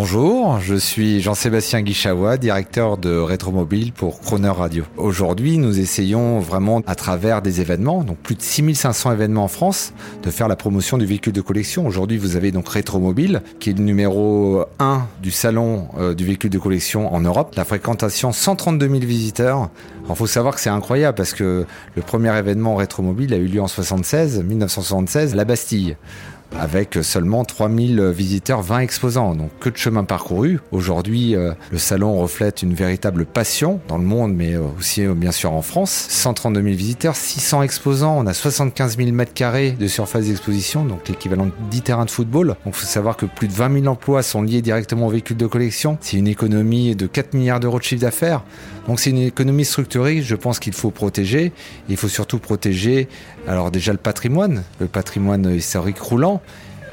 Bonjour, je suis Jean-Sébastien Guichawa, directeur de Rétromobile pour Croner Radio. Aujourd'hui, nous essayons vraiment à travers des événements, donc plus de 6500 événements en France, de faire la promotion du véhicule de collection. Aujourd'hui, vous avez donc Rétromobile, qui est le numéro 1 du salon euh, du véhicule de collection en Europe. La fréquentation, 132 000 visiteurs. Il faut savoir que c'est incroyable parce que le premier événement Rétromobile a eu lieu en 76, 1976, la Bastille avec seulement 3000 visiteurs, 20 exposants. Donc que de chemin parcouru. Aujourd'hui, euh, le salon reflète une véritable passion dans le monde, mais euh, aussi euh, bien sûr en France. 132 000 visiteurs, 600 exposants. On a 75 000 mètres carrés de surface d'exposition, donc l'équivalent de 10 terrains de football. Donc il faut savoir que plus de 20 000 emplois sont liés directement aux véhicules de collection. C'est une économie de 4 milliards d'euros de chiffre d'affaires. Donc c'est une économie structurée, je pense qu'il faut protéger. Il faut surtout protéger, alors déjà le patrimoine, le patrimoine historique roulant,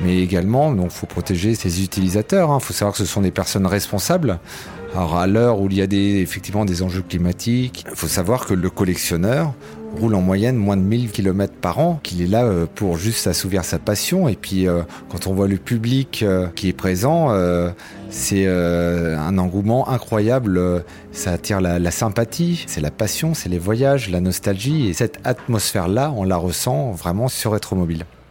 mais également, donc, faut protéger ses utilisateurs. Il hein. faut savoir que ce sont des personnes responsables. Alors, à l'heure où il y a des, effectivement des enjeux climatiques, il faut savoir que le collectionneur roule en moyenne moins de 1000 km par an, qu'il est là euh, pour juste assouvir sa passion. Et puis, euh, quand on voit le public euh, qui est présent, c'est un engouement incroyable. Ça attire la, sympathie, c'est la passion, c'est les voyages, la nostalgie. Et cette atmosphère-là, on la ressent vraiment sur Retromobile.